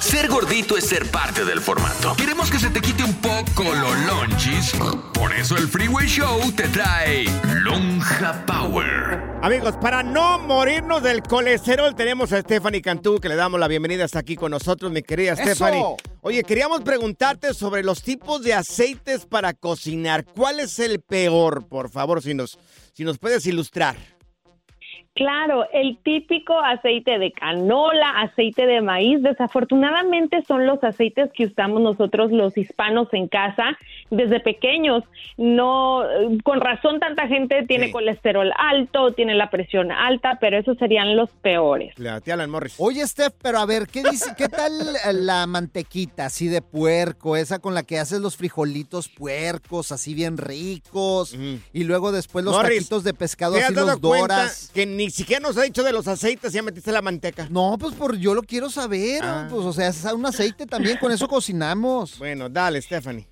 Ser gordito es ser parte del formato. Queremos que se te quite un poco los lonchis. Por eso el Freeway Show te trae Lonja Power. Amigos, para no morirnos del colesterol, tenemos a Stephanie Cantú, que le damos la bienvenida hasta aquí con nosotros, mi querida Stephanie. Oye, queríamos preguntarte sobre los tipos de aceites para cocinar. ¿Cuál es el peor, por favor, si nos, si nos puedes ilustrar? Claro, el típico aceite de canola, aceite de maíz, desafortunadamente son los aceites que usamos nosotros los hispanos en casa desde pequeños. No, con razón tanta gente tiene Sí. colesterol alto, tiene la presión alta, pero esos serían los peores. La tía Alan Morris. Oye, Steph, pero a ver, ¿qué dice? ¿Qué tal la mantequita así de puerco? Esa con la que haces los frijolitos puercos, así bien ricos. Y luego después los Morris, taquitos de pescado ¿Te has así los doras. que ni siquiera nos ha dicho de los aceites, ya metiste la manteca? No, pues por yo lo quiero saber. Ah. Pues, o sea, es un aceite también, con eso cocinamos. Bueno, dale, Stephanie.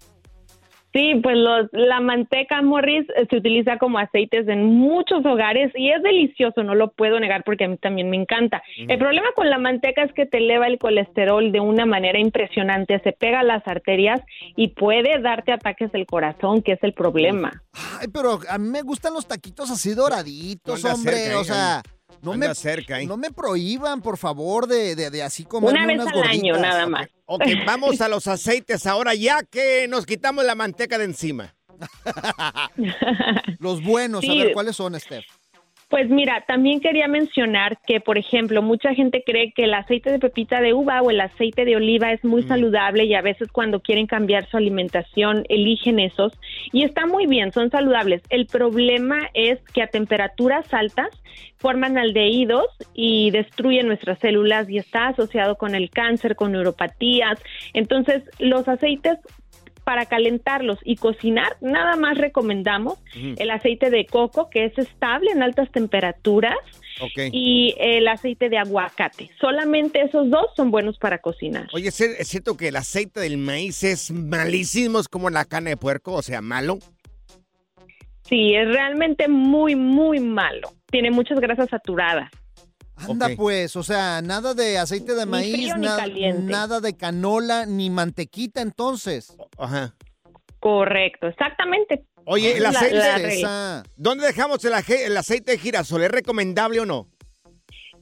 Sí, pues los- la manteca Morris eh, se utiliza como aceites en muchos hogares y es delicioso, no lo puedo negar porque a mí también me encanta. El problema con la manteca es que te eleva el colesterol de una manera impresionante, se pega a las arterias y puede darte ataques del corazón, que es el problema. Ay, pero a mí me gustan los taquitos así doraditos, hombre. cerca, o sea, no anda me, cerca, eh. no me prohíban, por favor, de, de, de así comerme Una vez unas al año nada más. Ok, vamos a los aceites ahora, ya que nos quitamos la manteca de encima. Los buenos, a ver, ¿cuáles son, Steph? Pues mira, también quería mencionar que, por ejemplo, mucha gente cree que el aceite de pepita de uva o el aceite de oliva es muy saludable y a veces cuando quieren cambiar su alimentación eligen esos y está muy bien, son saludables. El problema es que a temperaturas altas forman aldehídos y destruyen nuestras células y está asociado con el cáncer, con neuropatías. Entonces, los aceites para calentarlos y cocinar, nada más recomendamos el aceite de coco, que es estable en altas temperaturas, y el aceite de aguacate. Solamente esos dos son buenos para cocinar. Oye, ¿es es cierto que el aceite del maíz es malísimo, es como la carne de puerco, o sea, malo? Sí, es realmente muy, muy malo. Tiene muchas grasas saturadas. Anda pues, o sea, nada de aceite de Ni maíz, frío ni na- caliente. nada de canola, ni mantequita entonces. Ajá. Correcto, exactamente. Oye, el aceite. ¿dónde dejamos el, aje- el aceite de girasol? ¿Es recomendable o no?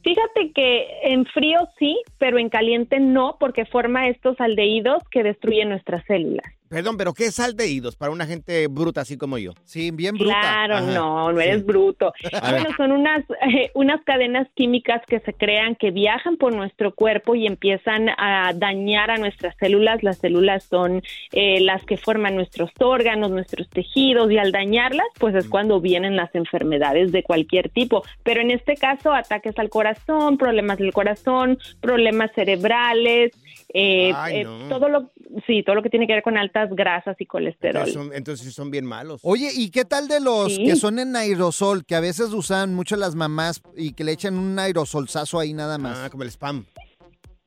Fíjate que en frío sí, pero en caliente no, porque forma estos aldehídos que destruyen nuestras células. Perdón, pero ¿qué es aldehídos para una gente bruta así como yo? Sí, bien bruta. Claro, Ajá, no, no eres sí. bruto. A ver. Bueno, son unas, eh, unas cadenas químicas que se crean, que viajan por nuestro cuerpo y empiezan a dañar a nuestras células. Las células son eh, las que forman nuestros órganos, nuestros tejidos, y al dañarlas, pues Mm. es cuando vienen las enfermedades de cualquier tipo. Pero en este caso, ataques al corazón, problemas del corazón, problemas cerebrales, eh, Ay, eh, no. todo lo, sí, todo lo que tiene que ver con altas grasas y colesterol. Entonces son, entonces son bien malos. Oye, ¿y qué tal de los Sí. que son en aerosol, que a veces usan mucho las mamás y que le echan un aerosolzazo ahí nada más? Ah, como el spam.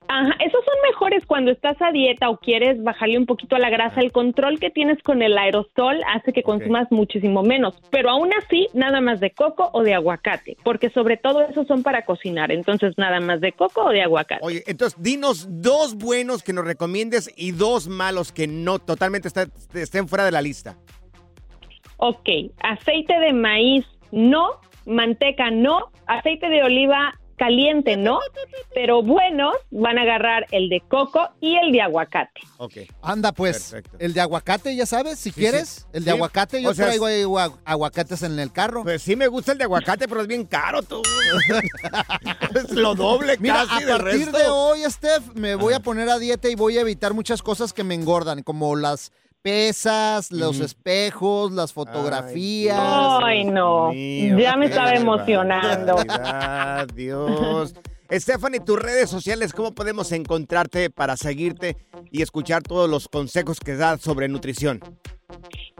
Ajá, esos son mejores cuando estás a dieta o quieres bajarle un poquito a la grasa. El control que tienes con el aerosol hace que consumas muchísimo menos, pero aún así nada más de coco o de aguacate, porque sobre todo esos son para cocinar, entonces nada más de coco o de aguacate. Oye, entonces dinos dos buenos que nos recomiendes y dos malos que no totalmente está- estén fuera de la lista. Ok, aceite de maíz no, manteca no, aceite de oliva caliente no, pero buenos van a agarrar el de coco y el de aguacate. Ok. Anda, pues, Perfecto. el de aguacate, ya sabes, si Sí, quieres. sí. El de Sí. aguacate, yo O sea, traigo ahí aguacates en el carro. Pues sí me gusta el de aguacate, pero es bien caro tú. es lo doble Mira, casi a partir resto. de hoy, Steph, me voy a poner a dieta y voy a evitar muchas cosas que me engordan, como las pesas, los espejos, las fotografías. Ay, no. Ya me estaba emocionando. Dios. Stephanie, tus redes sociales, ¿cómo podemos encontrarte para seguirte y escuchar todos los consejos que das sobre nutrición?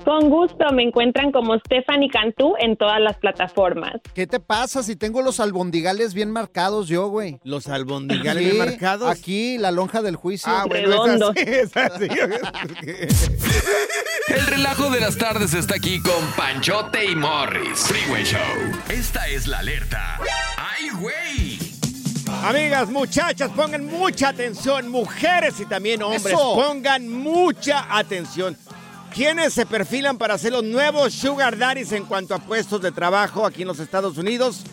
Con gusto, me encuentran como Stephanie Cantú en todas las plataformas. ¿Qué te pasa si tengo los albondigales bien marcados yo, güey? Los albondigales Sí, bien marcados. Aquí, la lonja del juicio. Ah, bueno, Redondos. es así, es así. El relajo de las tardes está aquí con Panchote y Morris. Freeway Show. Esta es la alerta. ¡Ay, güey! Amigas, muchachas, pongan mucha atención. Mujeres y también hombres, Eso. pongan mucha atención. ¿Quiénes se perfilan para ser los nuevos sugar daddies en cuanto a puestos de trabajo aquí en los Estados Unidos?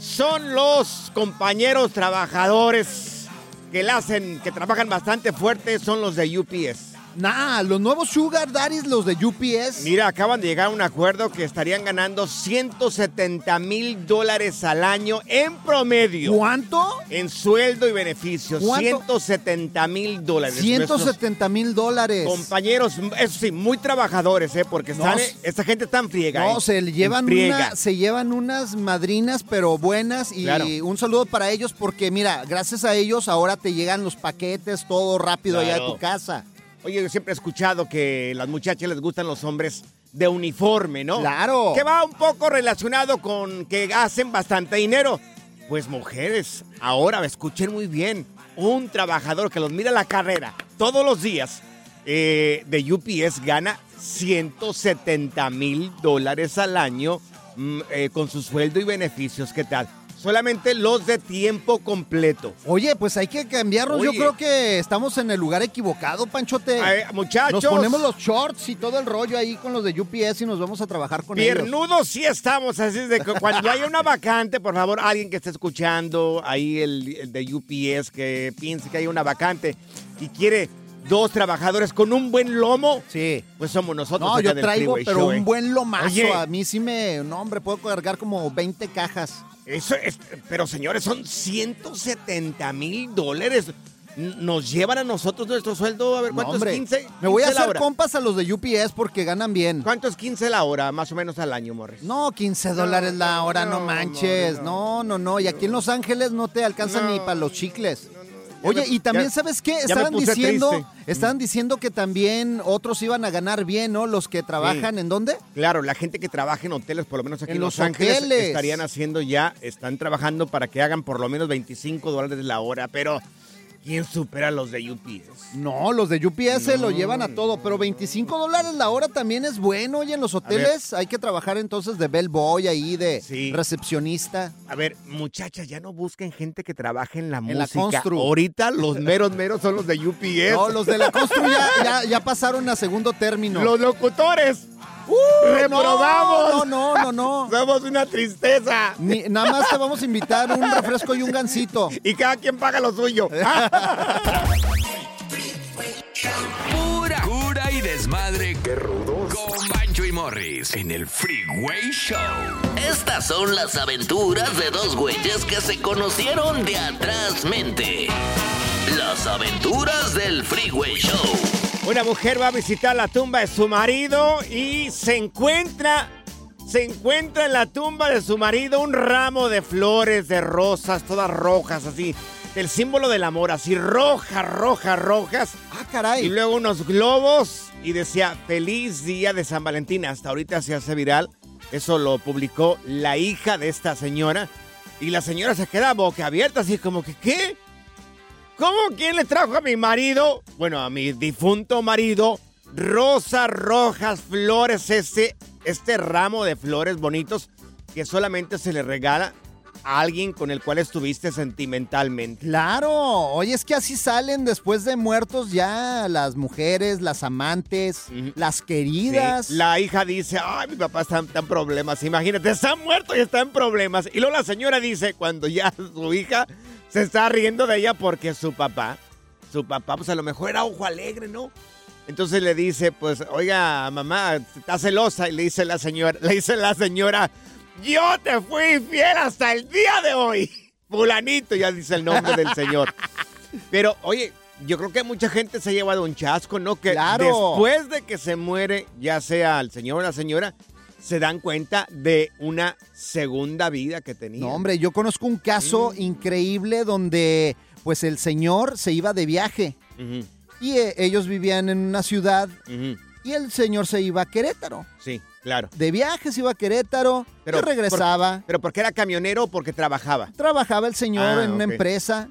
Son los compañeros trabajadores que la hacen, que trabajan bastante fuerte, son los de UPS. Nah, los nuevos Sugar Daddies, los de UPS. Mira, acaban de llegar a un acuerdo que estarían ganando 170 mil dólares al año en promedio. ¿Cuánto? En sueldo y beneficios, ¿Cuánto? 170 mil dólares. Nuestros 170 mil dólares. Compañeros, eso sí, muy trabajadores, ¿eh? Porque están, No, esta gente está en friega. No, ¿eh? se llevan, una, se llevan unas madrinas, pero buenas. Y Claro. un saludo para ellos, porque mira, gracias a ellos ahora te llegan los paquetes, todo rápido allá a Claro. tu casa. Oye, yo siempre he escuchado que las muchachas les gustan los hombres de uniforme, ¿no? Claro. Que va un poco relacionado con que hacen bastante dinero. Pues mujeres, ahora escuchen muy bien, un trabajador que los mira la carrera todos los días eh, de UPS gana 170 mil dólares al año mm, eh, con su sueldo y beneficios. ¿Qué tal? Solamente los de tiempo completo. Oye, pues hay que cambiarnos. Yo Oye. creo que estamos en el lugar equivocado, Panchote. Ay, muchachos. Nos ponemos los shorts y todo el rollo ahí con los de UPS y nos vamos a trabajar con ellos. Piernudos sí estamos, así es de que cuando haya una vacante, por favor, alguien que esté escuchando ahí el, el de UPS que piense que hay una vacante y quiere dos trabajadores con un buen lomo, Sí. pues somos nosotros. No, yo traigo, pero Show, ¿eh? un buen lomazo. Oye. A mí sí me. No, hombre, puedo cargar como 20 cajas. Eso es, pero señores, son 170 mil dólares. Nos llevan a nosotros nuestro sueldo, a ver, No, ¿cuánto hombre. es 15? Me voy a 15 la hacer hora. compas a los de UPS porque ganan bien. ¿Cuánto es 15 la hora, más o menos al año, Morris? No, 15 dólares la hora, no, no, manches. No, no, no. Y aquí en Los Ángeles no te alcanzan No, ni para los chicles. Oye, y también, ya- ¿sabes qué? Estaban diciendo, triste. estaban diciendo que también otros iban a ganar bien, ¿no? Los que trabajan, ¿en dónde? Claro, la gente que trabaja en hoteles, por lo menos aquí en, los Ángeles, hoteles. estarían haciendo ya, están trabajando para que hagan por lo menos 25 dólares la hora, pero ¿quién supera a los de UPS? No, los de UPS se lo llevan a todo, pero 25 dólares la hora también es bueno. Oye, en los hoteles hay que trabajar entonces de bellboy ahí, de Sí. recepcionista. A ver, muchachas, ya no busquen gente que trabaje en la En la música. constru. Ahorita los meros meros son los de UPS. No, los de la constru ya, ya, ya pasaron a segundo término. Los locutores. ¡Uh! ¡Reprobamos! No, no, no, no. no. Somos una tristeza. Ni- nada más te vamos a invitar un refresco y un gansito. Y cada quien paga lo suyo. Pura cura y desmadre. desmadre. ¡Qué rudos! Con Bancho y Morris en el Freeway Show. Estas son las aventuras de dos güeyes que se conocieron de atrás mente. Las aventuras del Freeway Show. Una mujer va a visitar la tumba de su marido y se encuentra, se encuentra en la tumba de su marido un ramo de flores, de rosas, todas rojas, así, el símbolo del amor, así rojas, rojas, rojas. Ah, caray. Y luego unos globos y decía, feliz día de San Valentín. Hasta ahorita se hace viral. Eso lo publicó la hija de esta señora. Y la señora se queda boca abierta, así como que, ¿qué? ¿Cómo? ¿Quién le trajo a mi marido? Bueno, a mi difunto marido. Rosas rojas, flores, este, este ramo de flores bonitos que solamente se le regala a alguien con el cual estuviste sentimentalmente. Claro, oye, es que así salen después de muertos ya las mujeres, las amantes, las queridas. Sí, La hija dice, ay, mi papá está, está en problemas. Imagínate, está muerto y está en problemas. Y luego la señora dice, cuando ya su hija se está riendo de ella porque su papá, su papá, pues a lo mejor era ojo alegre, ¿no? Entonces le dice, pues, oiga, mamá, está celosa. Y le dice la señora, le dice la señora, yo te fui fiel hasta el día de hoy. Fulanito, ya dice el nombre del señor. Pero, oye, yo creo que mucha gente se ha llevado un chasco, ¿no? Que Claro. después de que se muere, ya sea el señor o la señora, se dan cuenta de una segunda vida que tenía. No, hombre, yo conozco un caso increíble donde pues el señor se iba de viaje y eh, ellos vivían en una ciudad y el señor se iba a Querétaro. Sí, claro. De viaje se iba a Querétaro, Pero y regresaba. ¿Pero porque era camionero o porque trabajaba? Trabajaba el señor Ah, en una empresa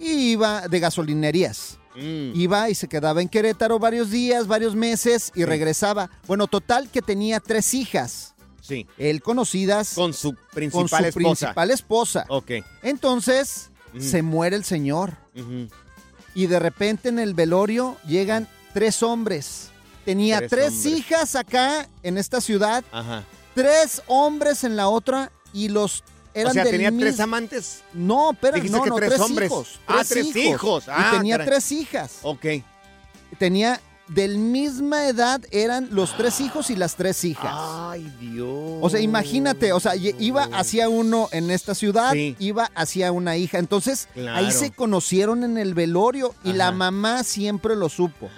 y iba de gasolinerías. Mm. Iba y se quedaba en Querétaro varios días, varios meses y Sí. regresaba. Bueno, total que tenía tres hijas. Sí. Él conocidas Con su con principal su esposa. principal esposa. Ok. Entonces, se muere el señor. Ujú. Y de repente en el velorio llegan tres hombres. Tenía Tres tres, hombres. hijas acá en esta ciudad, Ajá. tres hombres en la otra y los eran o sea, del tenía tres amantes. No, pero no, que no, tres tres, hombres. hijos. Ah, tres hijos. Ah, y tenía caray. tres hijas. Ok. Tenía del misma edad eran los tres hijos y las tres hijas. Ay, Dios. O sea, imagínate, o sea, iba hacia uno en esta ciudad, Sí. iba hacia una hija. Entonces, Claro. ahí se conocieron en el velorio y la mamá siempre lo supo.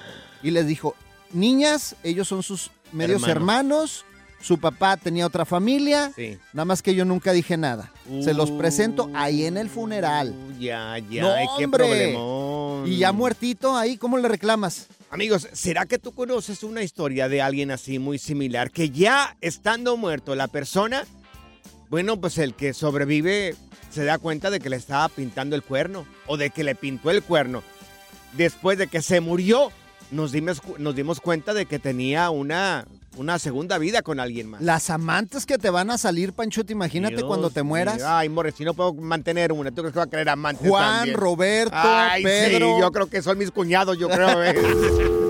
Y les dijo, niñas, ellos son sus medios hermanos, su papá tenía otra familia, Sí. nada más que yo nunca dije nada. Se los presento ahí en el funeral. Ya, ya. No, qué hombre. problemón. Y ya muertito ahí, ¿cómo le reclamas? Amigos, ¿será que tú conoces una historia de alguien así muy similar? Que ya estando muerto la persona, bueno, pues el que sobrevive se da cuenta de que le estaba pintando el cuerno o de que le pintó el cuerno. Después de que se murió, nos dimos, nos dimos cuenta de que tenía una, una segunda vida con alguien más. Las amantes que te van a salir, Panchote, imagínate Dios cuando te mueras. Ay, More, si no puedo mantener una, ¿tú crees que va a querer amantes Juan, también? Roberto, Ay, Pedro. sí, yo creo que son mis cuñados, yo creo.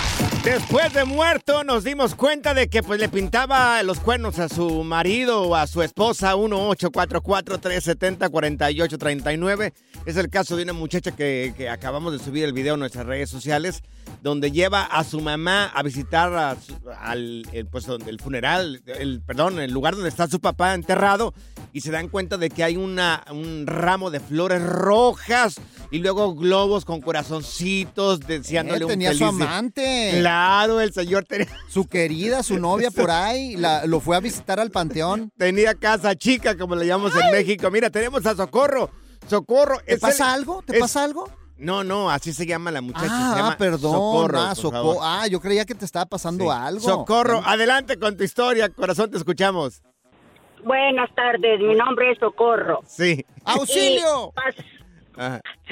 Después de muerto nos dimos cuenta de que pues le pintaba los cuernos a su marido o a su esposa 1844-370-4839. Es el caso de una muchacha que, que acabamos de subir el video en nuestras redes sociales donde lleva a su mamá a visitar a su- al el, pues, el funeral, el, perdón, el lugar donde está su papá enterrado y se dan cuenta de que hay una, un ramo de flores rojas y luego globos con corazoncitos deseándole un tenía su feliz amante. Claro, el señor tenía, Su querida, su novia por ahí, la- lo fue a visitar al panteón. tenía casa chica, como le llamamos en México. Mira, tenemos a Socorro. Socorro. ¿Te es pasa el- algo? ¿Te es- pasa algo? No, no, así se llama la muchacha. se Ah, llama perdón. Socorro, ah, por soco- favor. ah, yo creía que te estaba pasando Sí. algo. Socorro, adelante con tu historia, corazón, te escuchamos. Buenas tardes, mi nombre es Socorro. Sí. ¡Auxilio! Y,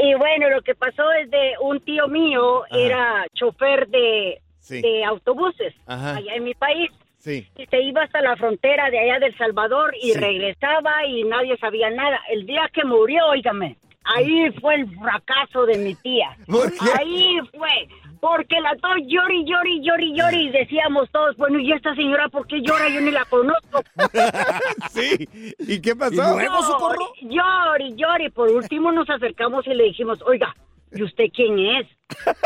y bueno, lo que pasó es de un tío mío, Ajá. era chofer de, Sí. de autobuses Ajá. allá en mi país. Sí. Y se iba hasta la frontera de allá del Salvador y Sí. regresaba y nadie sabía nada. El día que murió, óigame, ahí fue el fracaso de mi tía. ¿Por qué? Ahí fue. Porque la dos llori, llori, llori, llori. Y decíamos todos, bueno, ¿y esta señora por qué llora? Yo ni la conozco. sí. ¿Y qué pasó? ¿Y luego? Socorro? Llori, llori. Por último nos acercamos y le dijimos, oiga, ¿y usted quién es?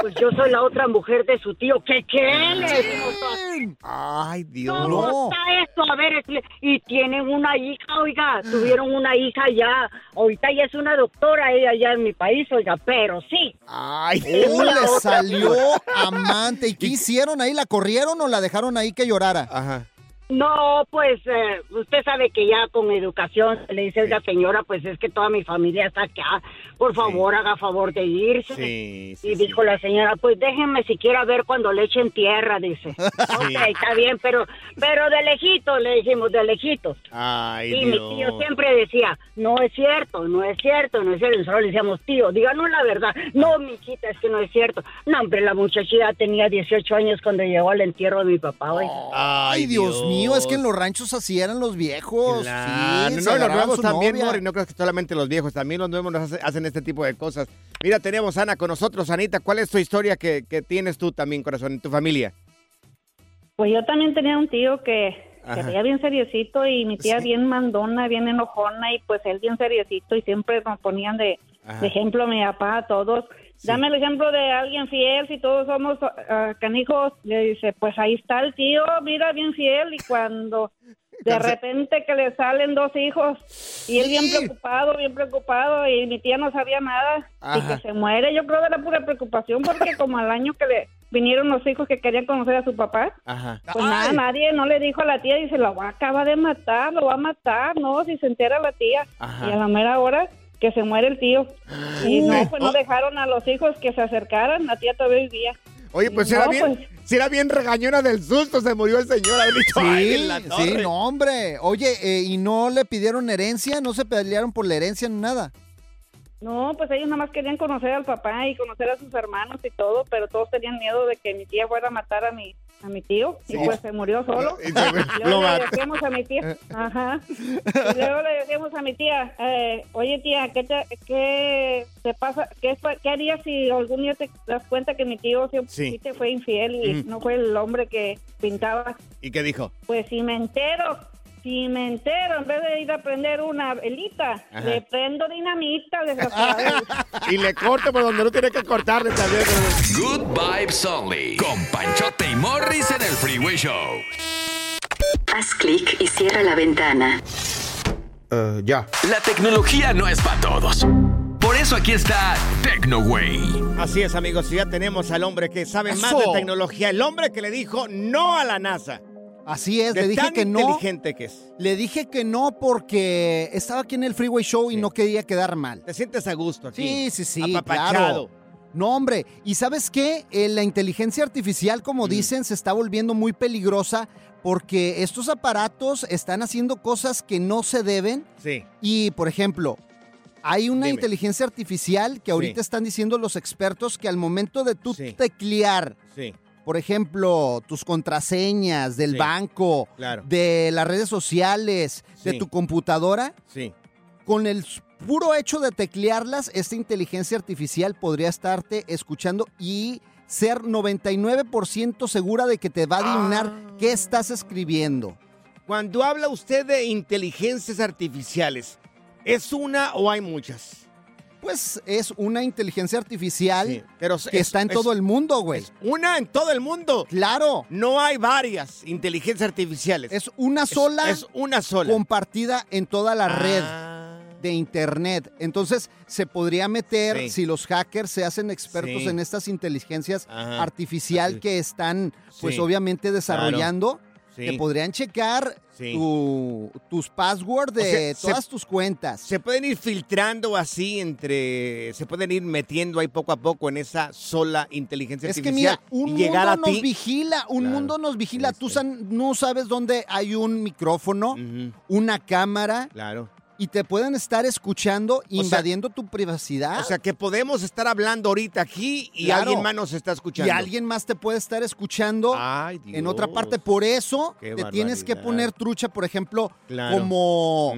Pues yo soy la otra mujer de su tío. ¿Qué, qué? Le. Ay, Dios. ¿Cómo No. está esto? A ver, y tienen una hija, oiga, tuvieron una hija ya, ahorita ya es una doctora ella ya en mi país, oiga, pero sí. Ay, ¡Uh, le salió amante! ¿Y qué hicieron ahí? ¿La corrieron o la dejaron ahí que llorara? Ajá. No, pues eh, usted sabe que ya con educación le dice, oiga señora, pues es que toda mi familia está acá, por favor haga favor de irse. Sí, sí, y sí. dijo la señora, pues déjenme siquiera ver cuando le echen tierra, dice. Ok, está bien, pero, pero de lejito, le dijimos, de lejito. Ay, Y mi tío siempre decía, no es cierto, no es cierto, no es cierto. Y nosotros le decíamos, tío, díganos la verdad. No, mijita, es que no es cierto. No, hombre, la muchachita tenía 18 años cuando llegó al entierro de mi papá, oiga. Ay, Dios, mío, es que en los ranchos así eran los viejos. Claro. Sí, se no, los nuevos también. Mori, no creo que solamente los viejos, también los nuevos nos hace- hacen este tipo de cosas. Mira, tenemos a Ana con nosotros. Anita, ¿cuál es tu historia que, que tienes tú también, corazón, en tu familia? Pues yo también tenía un tío que se veía bien seriecito y mi tía bien mandona, bien enojona y pues él bien seriecito y siempre nos ponían de, de ejemplo a mi papá, a todos. Dame el ejemplo de alguien fiel, si todos somos ah, canijos. Le dice, pues ahí está el tío, mira, bien fiel y cuando de repente que le salen dos hijos y él bien Sí. preocupado, bien preocupado y mi tía no sabía nada y que se muere. Yo creo que era pura preocupación porque como al año que le vinieron los hijos que querían conocer a su papá, Ajá. pues nada, nadie no le dijo a la tía, dice, lo va a acabar de matar, lo va a matar, no, si se entera la tía. Ajá. Y a la mera hora que se muere el tío. Y no, pues no dejaron a los hijos que se acercaran, la tía todavía vivía. Oye, pues si No, era bien, pues. si era bien regañona del susto, se murió el señor. haber dicho, "Ay, en la Sí, torre". sí, no, hombre. Oye, eh, ¿y no le pidieron herencia? ¿No se pelearon por la herencia ni nada? No, pues ellos nada más querían conocer al papá y conocer a sus hermanos y todo, pero todos tenían miedo de que mi tía fuera a matar a mi a mi tío y pues se murió solo. Y luego le mató. decíamos a mi tía, ajá, y luego le decíamos a mi tía, eh, oye tía, ¿qué te, qué te pasa? ¿Qué, ¿Qué harías si algún día te das cuenta que mi tío siempre Sí. te fue infiel y Ujú. no fue el hombre que pintaba? ¿Y qué dijo? Pues si me entero, si me entero, en vez de ir a prender una velita, Ajá. le prendo dinamita. Y le corto por donde no tiene que cortarle también. Good Vibes Only. Con Panchote y Morris en el Freeway Show. Haz clic y cierra la ventana. ya. La tecnología no es para todos. Por eso aquí está TecnoWay. Así es, amigos. Ya tenemos al hombre que sabe más Eso. de tecnología. El hombre que le dijo no a la NASA. Así es, De le dije tan que no. inteligente que es. Le dije que no porque estaba aquí en el Freeway Show y no quería quedar mal. Te sientes a gusto aquí. Sí, sí, sí, Apapachado. No, hombre, ¿y sabes qué? Eh, la inteligencia artificial, como Mm. dicen, se está volviendo muy peligrosa porque estos aparatos están haciendo cosas que no se deben. Sí. Y, por ejemplo, hay una Dime. inteligencia artificial que ahorita Sí. están diciendo los expertos que al momento de tú Sí. teclear, Sí. Por ejemplo, tus contraseñas del Sí. banco, Claro. de las redes sociales, de tu computadora, Sí. con el puro hecho de teclearlas, esta inteligencia artificial podría estarte escuchando y ser 99% segura de que te va a adivinar Ah. qué estás escribiendo. Cuando habla usted de inteligencias artificiales, ¿es una o hay muchas? Pues es una inteligencia artificial Sí, pero que es- está en es- todo el mundo, güey. Una en todo el mundo. Claro. No hay varias inteligencias artificiales. Es una sola Es, una sola. compartida en toda la red Ah, de internet. Entonces, se podría meter, Sí. si los hackers se hacen expertos Sí. en estas inteligencias Ajá. artificial Así. que están, pues Sí. obviamente desarrollando, Sí. que podrían checar Sí. tu- tus passwords de O sea, se- todas tus cuentas. Se pueden ir filtrando así entre. Se pueden ir metiendo ahí poco a poco en esa sola inteligencia es que artificial. mira, un mundo nos ti. vigila, un Claro. mundo nos vigila. Tú sí. san- no sabes dónde hay un micrófono, una cámara, Claro. Y te pueden estar escuchando, sea- invadiendo tu privacidad. O sea que podemos estar hablando ahorita aquí y Claro. alguien más nos está escuchando. Y alguien más te puede estar escuchando Ay, en otra parte. Por eso Qué te tienes que poner trucha, por ejemplo, Claro. como.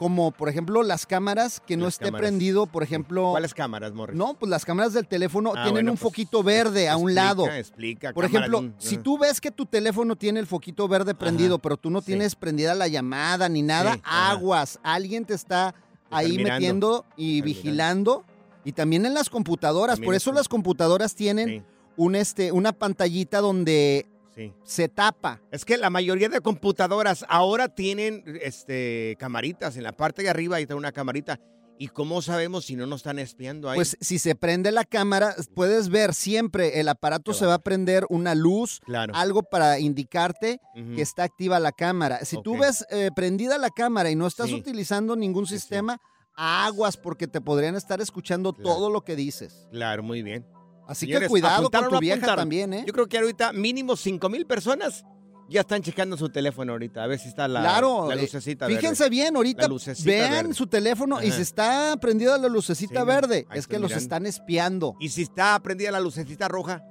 Como por ejemplo las cámaras que no Las esté cámaras. prendido, por ejemplo. ¿Cuáles cámaras, Morris? No, pues las cámaras del teléfono Ah, tienen bueno, un pues, foquito verde a un lado. Explica, Por ejemplo, de si Ajá. tú ves que tu teléfono tiene el foquito verde prendido, pero tú no sí. tienes prendida la llamada ni nada, Sí, aguas. Alguien te está ahí mirando. metiendo y vigilando. Y también en las computadoras. También Por eso las computadoras tienen Sí, un, este, una pantallita donde sí. se tapa. Es que la mayoría de computadoras ahora tienen este camaritas en la parte de arriba y está una camarita. ¿Y cómo sabemos si no nos están espiando ahí? Pues si se prende la cámara, puedes ver siempre el aparato se va a prender una luz, claro. algo para indicarte que está activa la cámara. Si tú ves eh, prendida la cámara y no estás Sí. utilizando ningún sí. sistema, aguas porque te podrían estar escuchando Claro. todo lo que dices. Claro, muy bien. Así Señores, que cuidado con tu vieja también, ¿eh? Yo creo que ahorita mínimo 5 mil personas ya están checando su teléfono ahorita. A ver si está la, claro, la eh, lucecita Fíjense verde. bien, ahorita La lucecita vean verde. su teléfono y si está prendida la lucecita Sí, verde, es que los están espiando. Y si está prendida la lucecita roja,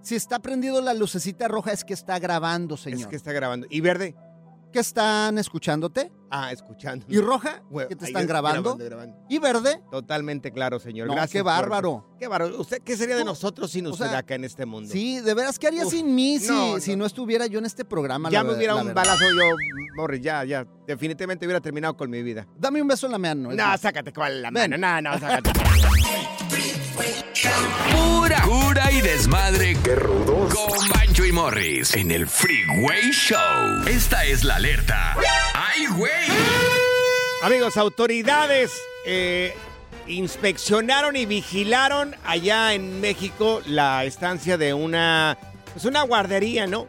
Si está prendido la lucecita roja es que está grabando, es señor. que está grabando. ¿Y verde? ¿Que están escuchándote? Ah, escuchando. ¿Y roja? Bueno, ¿Que te están es- grabando? grabando. ¿Y verde? Totalmente claro, señor. No, Gracias. qué por- bárbaro. Qué bárbaro. ¿Usted qué sería de nosotros sin o usted sea, acá en este mundo? Sí, de veras, ¿qué haría Uf, sin mí si no, si no. estuviera yo en este programa? Ya la me hubiera un verdad? balazo yo, Morris, ya, ya. Definitivamente hubiera terminado con mi vida. Dame un beso en la mano. No, sácate con la mano. No, no, sácate. Pura cura y desmadre. ¡Qué rudos! Con Bancho y Morris en el Freeway Show. Esta es la alerta. ¡Ay, güey! Amigos, autoridades eh, inspeccionaron y vigilaron allá en México la estancia de una, pues una guardería, ¿no?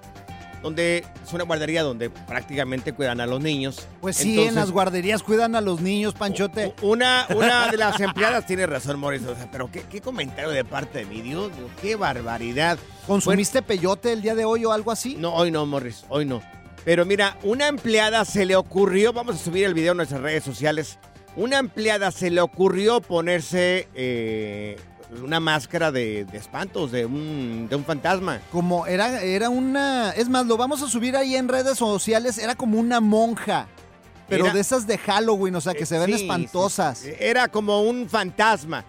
Donde es una guardería donde prácticamente cuidan a los niños. Pues sí, en las guarderías cuidan a los niños, Panchote. Una, una de las empleadas tiene razón, Morris. O sea, pero qué, qué comentario de parte de mi Dios, qué barbaridad. ¿Consumiste peyote el día de hoy o algo así? No, hoy no, Morris, hoy no. Pero mira, una empleada se le ocurrió, vamos a subir el video en nuestras redes sociales, una empleada se le ocurrió ponerse eh, una máscara de, de espantos, de un, de un fantasma. Como era, era una. Es más, lo vamos a subir ahí en redes sociales. Era como una monja. Pero Era- de esas de Halloween, o sea, que se ven Sí, sí, espantosas. Era como un fantasma.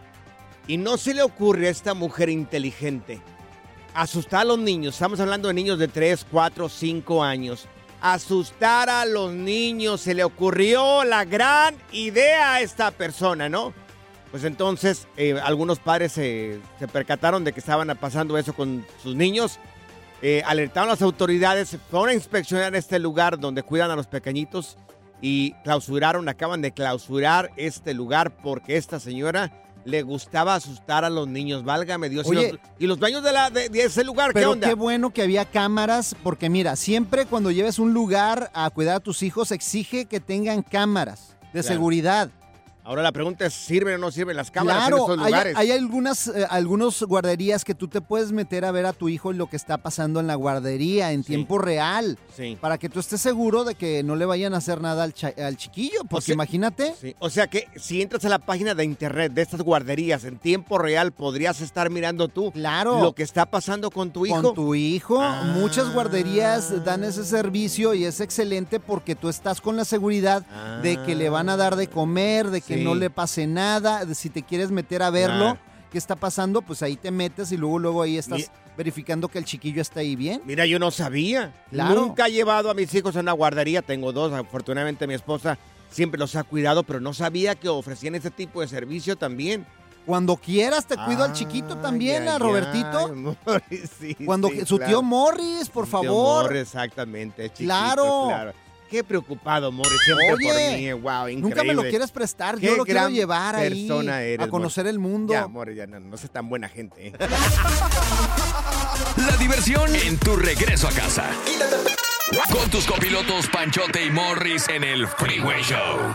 Y no se le ocurre a esta mujer inteligente asustar a los niños. Estamos hablando de niños de 3, 4, 5 años. Asustar a los niños. Se le ocurrió la gran idea a esta persona, ¿no? Pues entonces eh, algunos padres se, se percataron de que estaban pasando eso con sus niños. Eh, alertaron a las autoridades, fueron a inspeccionar este lugar donde cuidan a los pequeñitos y clausuraron, acaban de clausurar este lugar porque esta señora le gustaba asustar a los niños, válgame Dios. Oye. y, los, y los dueños de, la, de, de ese lugar, ¿qué Pero onda? qué bueno que había cámaras, porque mira, siempre cuando lleves un lugar a cuidar a tus hijos, exige que tengan cámaras de Claro. seguridad. Ahora la pregunta es, ¿sirven o no sirven las cámaras en estos hay, lugares? hay algunas, eh, algunos guarderías que tú te puedes meter a ver a tu hijo lo que está pasando en la guardería en tiempo real. Sí. Para que tú estés seguro de que no le vayan a hacer nada al, chiquillo. Porque sea- imagínate. Sí, O sea que si entras a la página de internet de estas guarderías en tiempo real, podrías estar mirando tú Claro. lo que está pasando con tu hijo. Con tu hijo, muchas guarderías dan ese servicio y es excelente porque tú estás con la seguridad de que le van a dar de comer, de que Sí. no le pase nada, si te quieres meter a verlo, Claro. qué está pasando, pues ahí te metes y luego luego ahí estás Mi- verificando que el chiquillo está ahí bien. Mira, yo no sabía. Claro. Nunca he llevado a mis hijos a una guardería. Tengo dos. Afortunadamente mi esposa siempre los ha cuidado, pero no sabía que ofrecían ese tipo de servicio también. Cuando quieras te cuido al chiquito también, a Robertito. Morris, sí, Cuando sí, su claro. tío Morris, por favor. Morris, exactamente. chiquito, Claro. claro. Qué preocupado, Morris, siempre por Oye, mí. Wow, increíble. Nunca me lo quieres prestar, Qué yo lo quiero llevar ahí eres, a conocer el mundo. Ya, Morris, ya no, no seas tan buena gente. ¿eh? La diversión en tu regreso a casa. Con tus copilotos Panchote y Morris en el Freeway Show.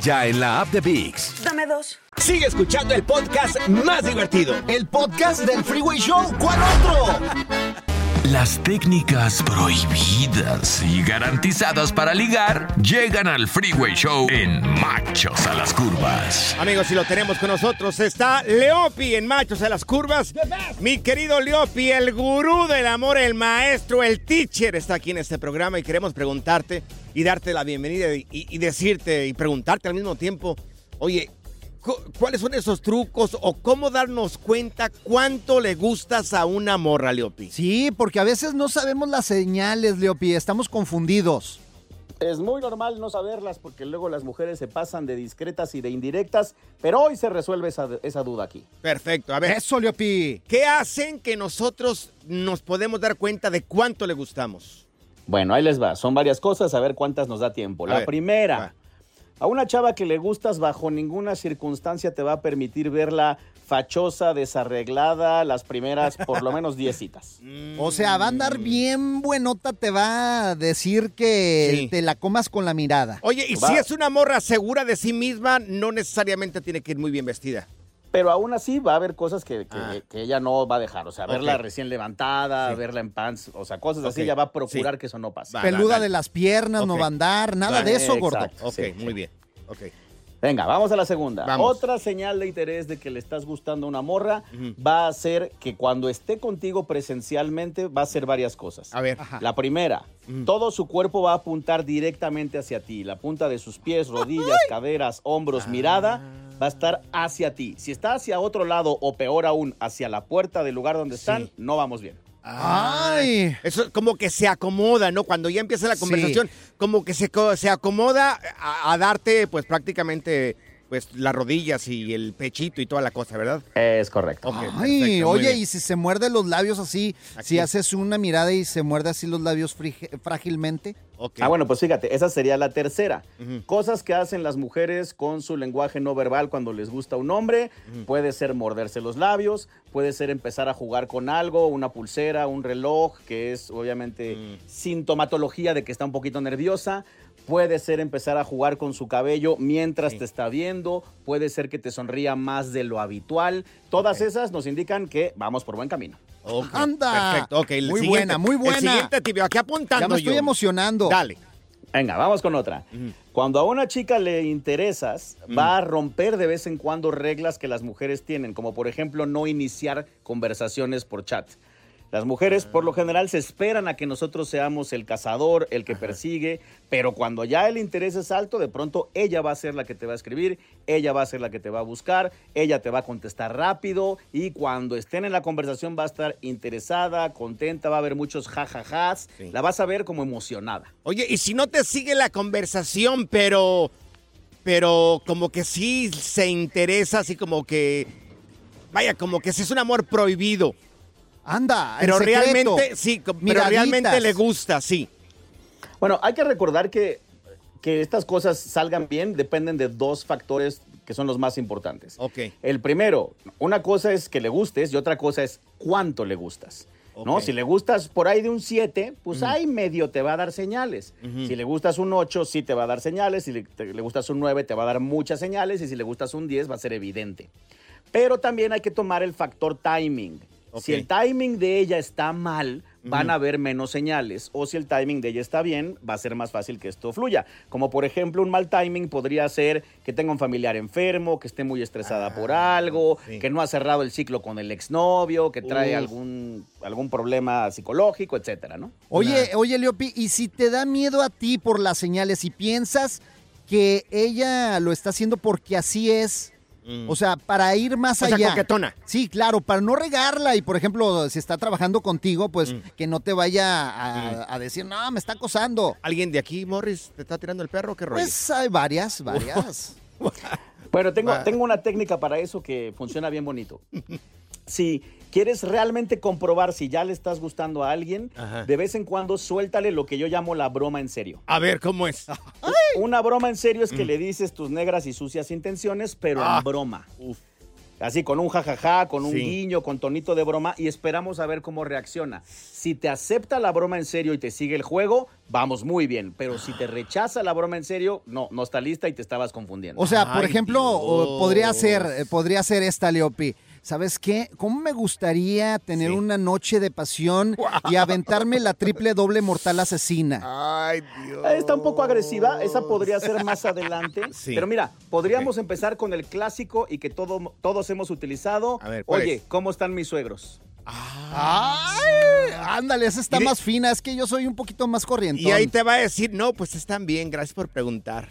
ya en la app de VIX. Dame dos. Sigue escuchando el podcast más divertido. El podcast del Freeway Show. ¿Cuál otro? Las técnicas prohibidas y garantizadas para ligar llegan al Freeway Show en Machos a las Curvas. Amigos, si lo tenemos con nosotros, está Leopi en Machos a las Curvas. Mi querido Leopi, el gurú del amor, el maestro, el teacher, está aquí en este programa y queremos preguntarte y darte la bienvenida y, y decirte y preguntarte al mismo tiempo, oye, ¿cuáles son esos trucos o cómo darnos cuenta cuánto le gustas a una morra, Leopi? Sí, porque a veces no sabemos las señales, Leopi, estamos confundidos. Es muy normal no saberlas porque luego las mujeres se pasan de discretas y de indirectas, pero hoy se resuelve esa, esa duda aquí. Perfecto, a ver. Eso, Leopi. ¿Qué hacen que nosotros nos podemos dar cuenta de cuánto le gustamos? Bueno, ahí les va. Son varias cosas, a ver cuántas nos da tiempo. A La ver, primera, a una chava que le gustas bajo ninguna circunstancia te va a permitir verla fachosa, desarreglada, las primeras por lo menos 10 citas. O sea, va a andar bien buenota, te va a decir que Sí. te la comas con la mirada. Oye, y Va. si es una morra segura de sí misma, no necesariamente tiene que ir muy bien vestida. Pero aún así va a haber cosas que, que- que ella no va a dejar. O sea, verla Ah. Ok. recién levantada, Sí. verla en pants, o sea, cosas así, Ok. ella va a procurar Sí. que eso no pase. Va, Peluda de las piernas, no Ok. va a andar, nada de eso, gordo. exacto. Ok, Sí. muy bien. Ok. Venga, vamos a la segunda. Vamos. Otra señal de interés de que le estás gustando a una morra va a ser que cuando esté contigo presencialmente va a ser varias cosas. A ver. La primera, todo su cuerpo va a apuntar directamente hacia ti. La punta de sus pies, rodillas, caderas, hombros, mirada va a estar hacia ti. Si está hacia otro lado o peor aún, hacia la puerta del lugar donde están, no vamos bien. Ay. Eso como que se acomoda, ¿no? Cuando ya empieza la Sí. conversación, como que se, se acomoda a, a darte, pues prácticamente pues las rodillas y el pechito y toda la cosa, ¿verdad? Es correcto. Ay, perfecto, oye, bien. y si se muerde los labios así, si haces una mirada y se muerde así los labios frige- Ah, bueno, pues fíjate, esa sería la tercera. Cosas que hacen las mujeres con su lenguaje no verbal cuando les gusta un hombre. Puede ser morderse los labios, puede ser empezar a jugar con algo, una pulsera, un reloj, que es obviamente sintomatología de que está un poquito nerviosa. Puede ser empezar a jugar con su cabello mientras te está viendo. Puede ser que te sonría más de lo habitual. Todas esas nos indican que vamos por buen camino. ¡Anda! Perfecto, ok. el Muy siguiente- buena, muy buena. El siguiente tibio, aquí apuntando Ya me estoy yo. emocionando. Dale. Venga, vamos con otra. Cuando a una chica le interesas, va a romper de vez en cuando reglas que las mujeres tienen, como por ejemplo no iniciar conversaciones por chat. Las mujeres por lo general se esperan a que nosotros seamos el cazador, el que persigue, pero cuando ya el interés es alto, de pronto ella va a ser la que te va a escribir, ella va a ser la que te va a buscar, ella te va a contestar rápido y cuando estén en la conversación va a estar interesada, contenta, va a haber muchos jajajas, la vas a ver como emocionada. Oye, y si no te sigue la conversación, pero. Pero como que sí se interesa, así como que. Vaya, como que ese es un amor prohibido. Anda, en Pero secreto. realmente, sí, pero Miraditas. realmente le gusta, sí. Bueno, hay que recordar que, que estas cosas salgan bien dependen de dos factores que son los más importantes. Ok. El primero, una cosa es que le gustes y otra cosa es cuánto le gustas. ¿no? Ok. Si le gustas por ahí de un 7, pues ahí medio te va a dar señales. Si le gustas un 8, sí te va a dar señales. Si le, te- le gustas un 9, te va a dar muchas señales. Y si le gustas un 10, va a ser evidente. Pero también hay que tomar el factor timing. Si el timing de ella está mal, van a haber menos señales. O si el timing de ella está bien, va a ser más fácil que esto fluya. Como por ejemplo, un mal timing podría ser que tenga un familiar enfermo, que esté muy estresada por algo, que no ha cerrado el ciclo con el exnovio, que trae Uf. algún, algún problema psicológico, etcétera, ¿no? Oye, oye, Leopi, ¿y si te da miedo a ti por las señales y piensas que ella lo está haciendo porque así es? O sea, para ir más O sea, allá. coquetona. Sí, claro, para no regarla y, por ejemplo, si está trabajando contigo, pues Mm. que no te vaya a, a decir, no, me está acosando. ¿Alguien de aquí, Morris, te está tirando el perro? ¿Qué rollo? Pues hay varias, varias. Bueno, tengo, tengo una técnica para eso que funciona bien bonito. Si quieres realmente comprobar si ya le estás gustando a alguien, Ajá. de vez en cuando suéltale lo que yo llamo la broma en serio. A ver, ¿cómo es? Una broma en serio es que le dices tus negras y sucias intenciones, pero Mm. Ah. en broma. Así con un jajaja, con un Sí. guiño, con tonito de broma y esperamos a ver cómo reacciona. Si te acepta la broma en serio y te sigue el juego, vamos muy bien. Pero si te rechaza la broma en serio, no, no está lista y te estabas confundiendo. O sea, por Ay, ejemplo, Dios. podría ser, podría ser esta, Leopi. ¿Sabes qué? ¿Cómo me gustaría tener Sí. una noche de pasión y aventarme la triple doble mortal asesina? Ay, Dios. Ah, Está un poco agresiva, esa podría ser más adelante. Sí. Pero mira, podríamos empezar con el clásico y que todo, todos hemos utilizado. A ver, ¿cuál Oye, es? ¿cómo están mis suegros? ¡Ay! Ándale, esa está de- más fina. Es que yo soy un poquito más corriente. Y ahí te va a decir, no, pues están bien, gracias por preguntar.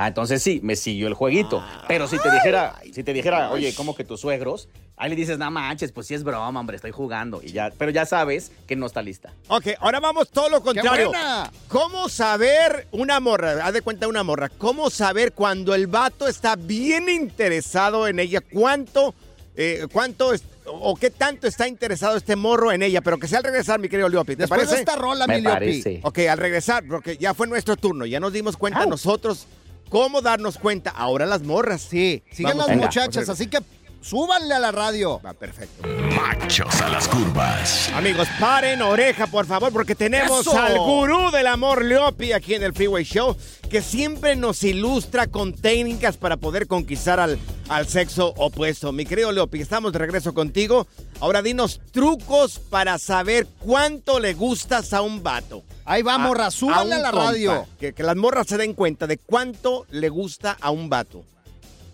Ah, entonces sí, me siguió el jueguito. Pero si te dijera, si te dijera, oye, ¿cómo que tus suegros? Ahí le dices, no manches, pues sí es broma, hombre, estoy jugando. Y ya, pero ya sabes que no está lista. Ok, ahora vamos todo lo contrario. buena! ¿Cómo saber una morra? Haz de cuenta una morra. ¿Cómo saber cuando el vato está bien interesado en ella? ¿Cuánto, eh, cuánto es- o qué tanto está interesado este morro en ella? Pero que sea al regresar, mi querido Leopi. ¿Te Después parece? de esta rola, Me mi Leopi. parece. Ok, al regresar, porque ya fue nuestro turno. Ya nos dimos cuenta Au. nosotros cómo darnos cuenta. Ahora las morras. Sí, Vamos, las venga. muchachas, así que súbanle a la radio. Va, perfecto. Machos a las curvas. Amigos, paren oreja, por favor, porque tenemos ¡Eso! al gurú del amor, Leopi, aquí en el Freeway Show, que siempre nos ilustra con técnicas para poder conquistar al, al sexo opuesto. Mi querido Leopi, estamos de regreso contigo. Ahora dinos trucos para saber cuánto le gustas a un vato. Ahí va, morra, A- súbanle a, la compa. radio. Que, que las morras se den cuenta de cuánto le gusta a un vato.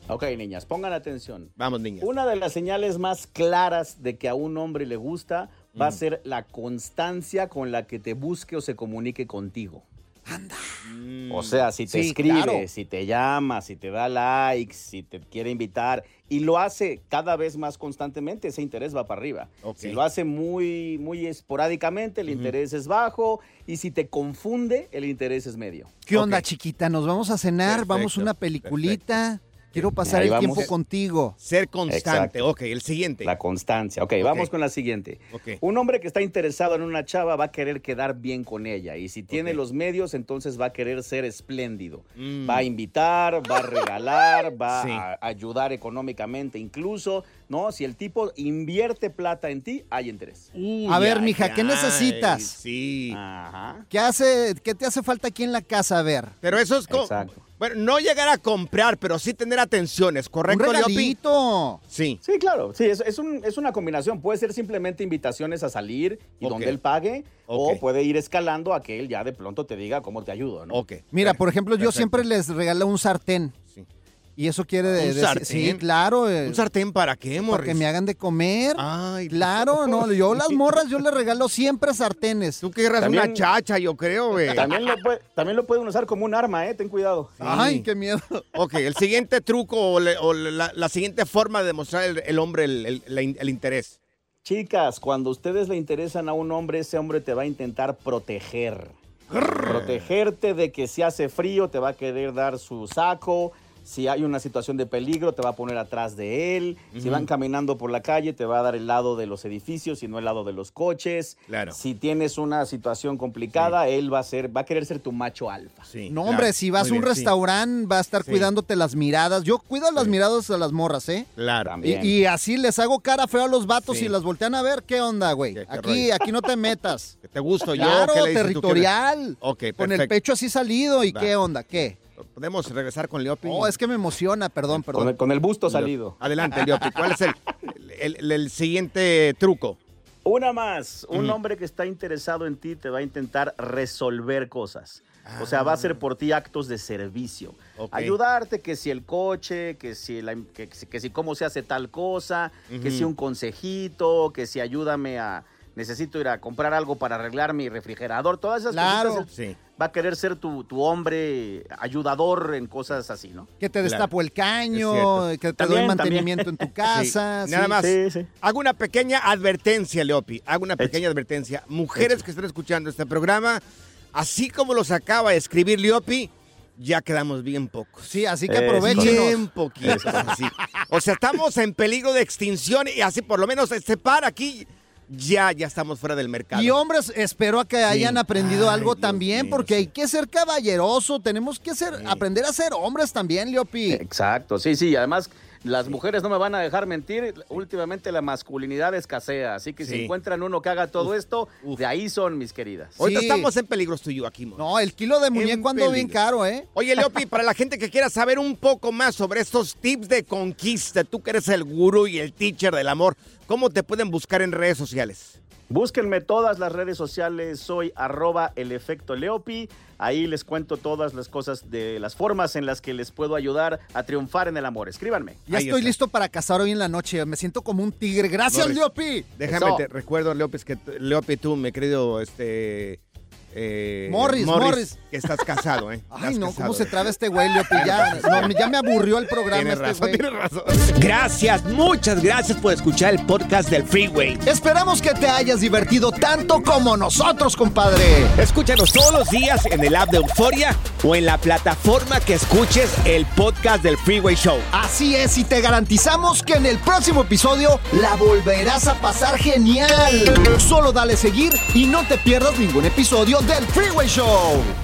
Ok, niñas, pongan atención. Vamos, niñas. Una de las señales más claras de que a un hombre le gusta va a ser la constancia con la que te busque o se comunique contigo. O sea, si te Sí, escribe, claro. si te llama, si te da likes, si te quiere invitar y lo hace cada vez más constantemente, ese interés va para arriba. Si lo hace muy, muy esporádicamente, el interés es bajo y si te confunde, el interés es medio. ¿Qué onda, chiquita? ¿Nos vamos a cenar? ¿Vamos a una peliculita? Quiero pasar Ahí el vamos. tiempo contigo. Ser constante. Exacto. Ok, el siguiente. La constancia. Ok, Ok. vamos con la siguiente. Ok. Un hombre que está interesado en una chava va a querer quedar bien con ella. Y si tiene los medios, entonces va a querer ser espléndido. Mm. Va a invitar, va a regalar, va Sí. a ayudar económicamente incluso. No, si el tipo invierte plata en ti, hay interés. A ver, mija, ¿qué necesitas? Sí. Ajá. ¿Qué, hace, ¿Qué te hace falta aquí en la casa? A ver. Pero eso es como. Exacto. Bueno, no llegar a comprar, pero sí tener atenciones, Un ¿correcto, Leopi? regalito. Sí. Sí, claro. Sí, es, es, un- es una combinación. Puede ser simplemente invitaciones a salir y donde él pague, o puede ir escalando a que él ya de pronto te diga cómo te ayudo, ¿no? Ok. Mira, por ejemplo, yo Perfecto. siempre les regalo un sartén. Sí. Y eso quiere de- ¿Un decir- sartén? Sí, claro. eh, ¿Un sartén para qué, para Morris? que me hagan de comer. Ay, Claro, no, yo las morras yo les regalo siempre sartenes. Tú querrás También- una chacha, yo creo, güey. También lo, puede- también lo pueden usar como un arma, ¿eh? Ten cuidado. Ay, qué miedo. Ok, el siguiente truco o, le- o la, la siguiente forma de demostrar el, el hombre el, el interés. Chicas, cuando ustedes le interesan a un hombre, ese hombre te va a intentar proteger. Protegerte de que si hace frío te va a querer dar su saco. Si hay una situación de peligro, te va a poner atrás de él. Si van caminando por la calle, te va a dar el lado de los edificios y no el lado de los coches. Claro. Si tienes una situación complicada, él va a ser, va a querer ser tu macho alfa. Sí, No, claro. hombre, si vas Muy a un bien, sí. restaurante, va a estar Sí. cuidándote las miradas. Yo cuido las miradas a las morras, ¿eh? Claro. Y, También. y así les hago cara feo a los vatos Sí. y las voltean a ver. ¿Qué onda, güey? ¿Qué- qué Aquí, rollo? aquí no te metas. ¿Que ¿Te gusto yo? Claro, ¿Qué le dices tú? ¿Qué le- territorial. Ok, Con el perfecto. pecho así salido. ¿Y Va. qué onda? ¿Qué? Podemos regresar con Leopi. Oh, es que me emociona, perdón, Con perdón. el, con el busto salido. Adelante, Leopi. ¿Cuál es el, el- el- el siguiente truco? Una más. Un hombre que está interesado en ti te va a intentar resolver cosas. O sea, va a hacer por ti actos de servicio. Ayudarte, que si el coche, que si, la- que, si- que si cómo se hace tal cosa, que si un consejito, que si ayúdame a... Necesito ir a comprar algo para arreglar mi refrigerador. Todas esas Claro. cositas. él Sí. Va a querer ser tu, tu hombre ayudador en cosas así, ¿no? Que te destapo el caño, que te También, doy también. mantenimiento en tu casa. Sí. Nada más. Sí, sí. Hago una pequeña advertencia, Leopi. Hago una pequeña advertencia. Mujeres que estén escuchando este programa, así como los acaba de escribir Leopi, ya quedamos bien pocos. Sí, así que Es aprovechen. Bien poquitos. así. O sea, estamos en peligro de extinción y así por lo menos se para aquí, ya, ya estamos fuera del mercado. Y hombres, espero a que hayan aprendido Ay, algo Dios también, porque sí. hay que ser caballeroso, tenemos que ser, aprender a ser hombres también, Leopi. Exacto, sí, sí. Además, las mujeres no me van a dejar mentir. Últimamente la masculinidad escasea. Así que Sí. si encuentran uno que haga todo esto, de ahí son mis queridas. Ahorita Sí. estamos en peligro tú y yo aquí. No, el kilo de muñeco ando bien caro, ¿eh? Oye, Leopi, para la gente que quiera saber un poco más sobre estos tips de conquista, tú que eres el gurú y el teacher del amor, ¿cómo te pueden buscar en redes sociales? Búsquenme todas las redes sociales, soy arroba el efecto Leopi. Ahí les cuento todas las cosas de las formas en las que les puedo ayudar a triunfar en el amor. Escríbanme. Ya Ahí estoy está. listo para cazar hoy en la noche. Me siento como un tigre. Gracias. Leopi. Déjame, Eso. te recuerdo, Leopi, que Leopi, tú, mi querido, este... eh, Morris, Morris. Que estás casado, ¿eh? Ay, Estás no, casado, ¿cómo se traba este güey, Leopi? Ya, no, ya me aburrió el programa Tienes este razón, güey. tienes razón. Gracias, muchas gracias por escuchar el podcast del Freeway. Esperamos que te hayas divertido tanto como nosotros, compadre. Escúchanos todos los días en el app de Euforia o en la plataforma que escuches el podcast del Freeway Show. Así es, y te garantizamos que en el próximo episodio la volverás a pasar genial. Solo dale seguir y no te pierdas ningún episodio del Freeway Show.